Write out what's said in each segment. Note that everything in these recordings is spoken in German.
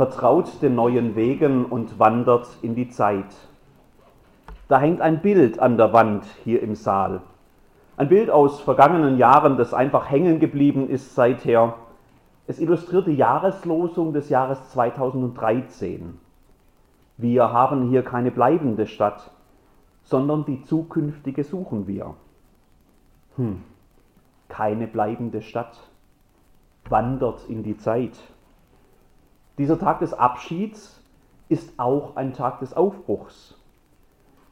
vertraut den neuen Wegen und wandert in die Zeit. Da hängt ein Bild an der Wand hier im Saal. Ein Bild aus vergangenen Jahren, das einfach hängen geblieben ist seither. Es illustriert die Jahreslosung des Jahres 2013. Wir haben hier keine bleibende Stadt, sondern die zukünftige suchen wir. Hm, keine bleibende Stadt, wandert in die Zeit. Dieser Tag des Abschieds ist auch ein Tag des Aufbruchs.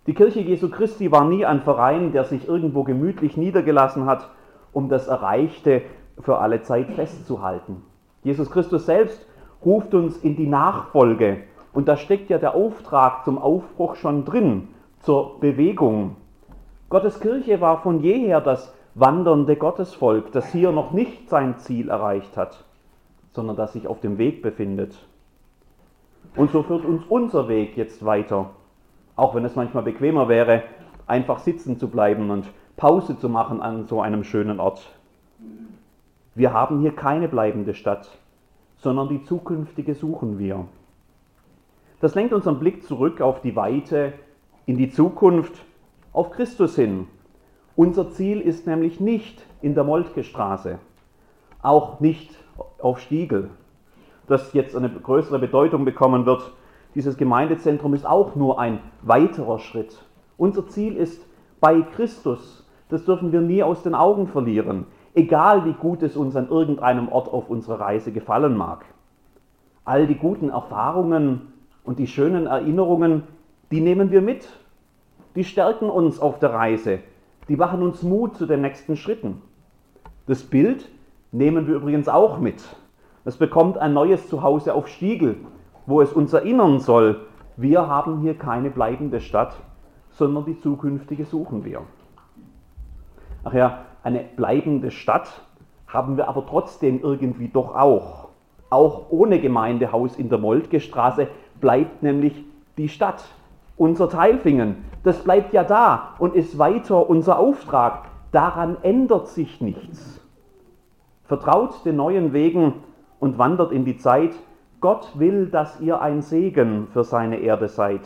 Die Kirche Jesu Christi war nie ein Verein, der sich irgendwo gemütlich niedergelassen hat, um das Erreichte für alle Zeit festzuhalten. Jesus Christus selbst ruft uns in die Nachfolge und da steckt ja der Auftrag zum Aufbruch schon drin, zur Bewegung. Gottes Kirche war von jeher das wandernde Gottesvolk, das hier noch nicht sein Ziel erreicht hat, sondern das sich auf dem Weg befindet. Und so führt uns unser Weg jetzt weiter, auch wenn es manchmal bequemer wäre, einfach sitzen zu bleiben und Pause zu machen an so einem schönen Ort. Wir haben hier keine bleibende Stadt, sondern die zukünftige suchen wir. Das lenkt unseren Blick zurück auf die Weite, in die Zukunft, auf Christus hin, unser Ziel ist nämlich nicht in der Moltke Straße, auch nicht auf Stiegel, das jetzt eine größere Bedeutung bekommen wird. Dieses Gemeindezentrum ist auch nur ein weiterer Schritt. Unser Ziel ist bei Christus. Das dürfen wir nie aus den Augen verlieren, egal wie gut es uns an irgendeinem Ort auf unserer Reise gefallen mag. All die guten Erfahrungen und die schönen Erinnerungen, die nehmen wir mit. Die stärken uns auf der Reise, die machen uns Mut zu den nächsten Schritten. Das Bild nehmen wir übrigens auch mit. Es bekommt ein neues Zuhause auf Stiegel, wo es uns erinnern soll, wir haben hier keine bleibende Stadt, sondern die zukünftige suchen wir. Ach ja, eine bleibende Stadt haben wir aber trotzdem irgendwie doch auch. Auch ohne Gemeindehaus in der Moltke Straße bleibt nämlich die Stadt unser Teilfingen, das bleibt ja da und ist weiter unser Auftrag. Daran ändert sich nichts. Vertraut den neuen Wegen und wandert in die Zeit. Gott will, dass ihr ein Segen für seine Erde seid.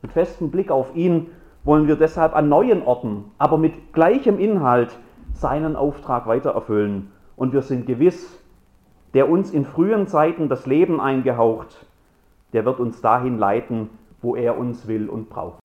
Mit festem Blick auf ihn wollen wir deshalb an neuen Orten, aber mit gleichem Inhalt seinen Auftrag weitererfüllen. Und wir sind gewiss, der uns in frühen Zeiten das Leben eingehaucht, der wird uns dahin leiten, wo er uns will und braucht.